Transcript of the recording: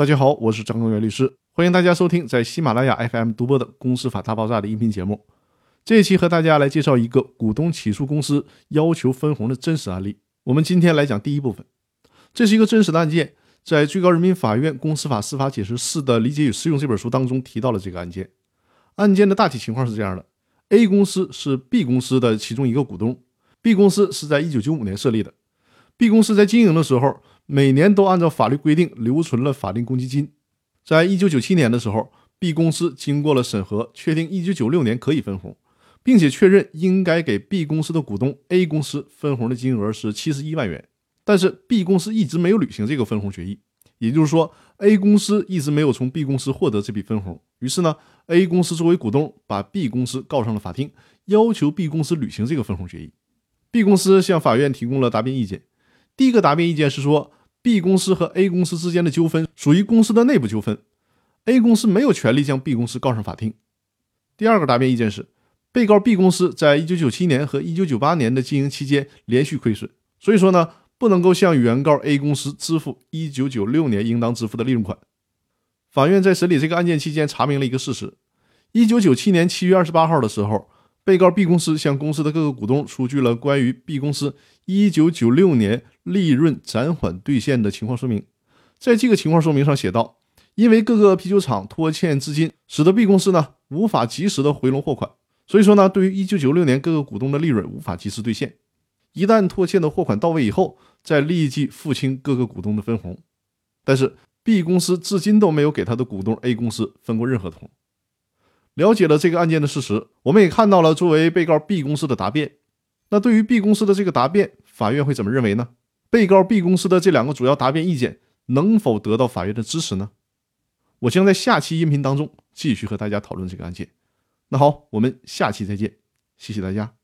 大家好，我是张根源律师，欢迎大家收听在喜马拉雅 FM 独播的《公司法大爆炸》的音频节目。这一期和大家来介绍一个股东起诉公司要求分红的真实案例。我们今天来讲第一部分，这是一个真实的案件，在最高人民法院公司法司法解释四的理解与适用这本书当中提到了这个案件。案件的大体情况是这样的：A 公司是 B 公司的其中一个股东，B 公司是在1995年设立的。B 公司在经营的时候，每年都按照法律规定留存了法定公积金。在一九九七年的时候，B 公司经过了审核，确定一九九六年可以分红，并且确认应该给 B 公司的股东 A 公司分红的金额是七十一万元。但是 B 公司一直没有履行这个分红决议，也就是说，A 公司一直没有从 B 公司获得这笔分红。于是呢，A 公司作为股东，把 B 公司告上了法庭，要求 B 公司履行这个分红决议。B 公司向法院提供了答辩意见。第一个答辩意见是说，B 公司和 A 公司之间的纠纷属于公司的内部纠纷，A 公司没有权利将 B 公司告上法庭。第二个答辩意见是，被告 B 公司在1997年和1998年的经营期间连续亏损，所以说呢，不能够向原告 A 公司支付1996年应当支付的利润款。法院在审理这个案件期间查明了一个事实：1997年7月28号的时候。被告 B 公司向公司的各个股东出具了关于 B 公司1996年利润暂缓兑现的情况说明。在这个情况说明上写道：因为各个啤酒厂拖欠资金，使得 B 公司呢无法及时的回笼货款，所以说呢，对于1996年各个股东的利润无法及时兑现。一旦拖欠的货款到位以后，再立即付清各个股东的分红。但是 B 公司至今都没有给他的股东 A 公司分过任何红。了解了这个案件的事实，我们也看到了作为被告 B 公司的答辩。那对于 B 公司的这个答辩，法院会怎么认为呢？被告 B 公司的这两个主要答辩意见能否得到法院的支持呢？我将在下期音频当中继续和大家讨论这个案件。那好，我们下期再见，谢谢大家。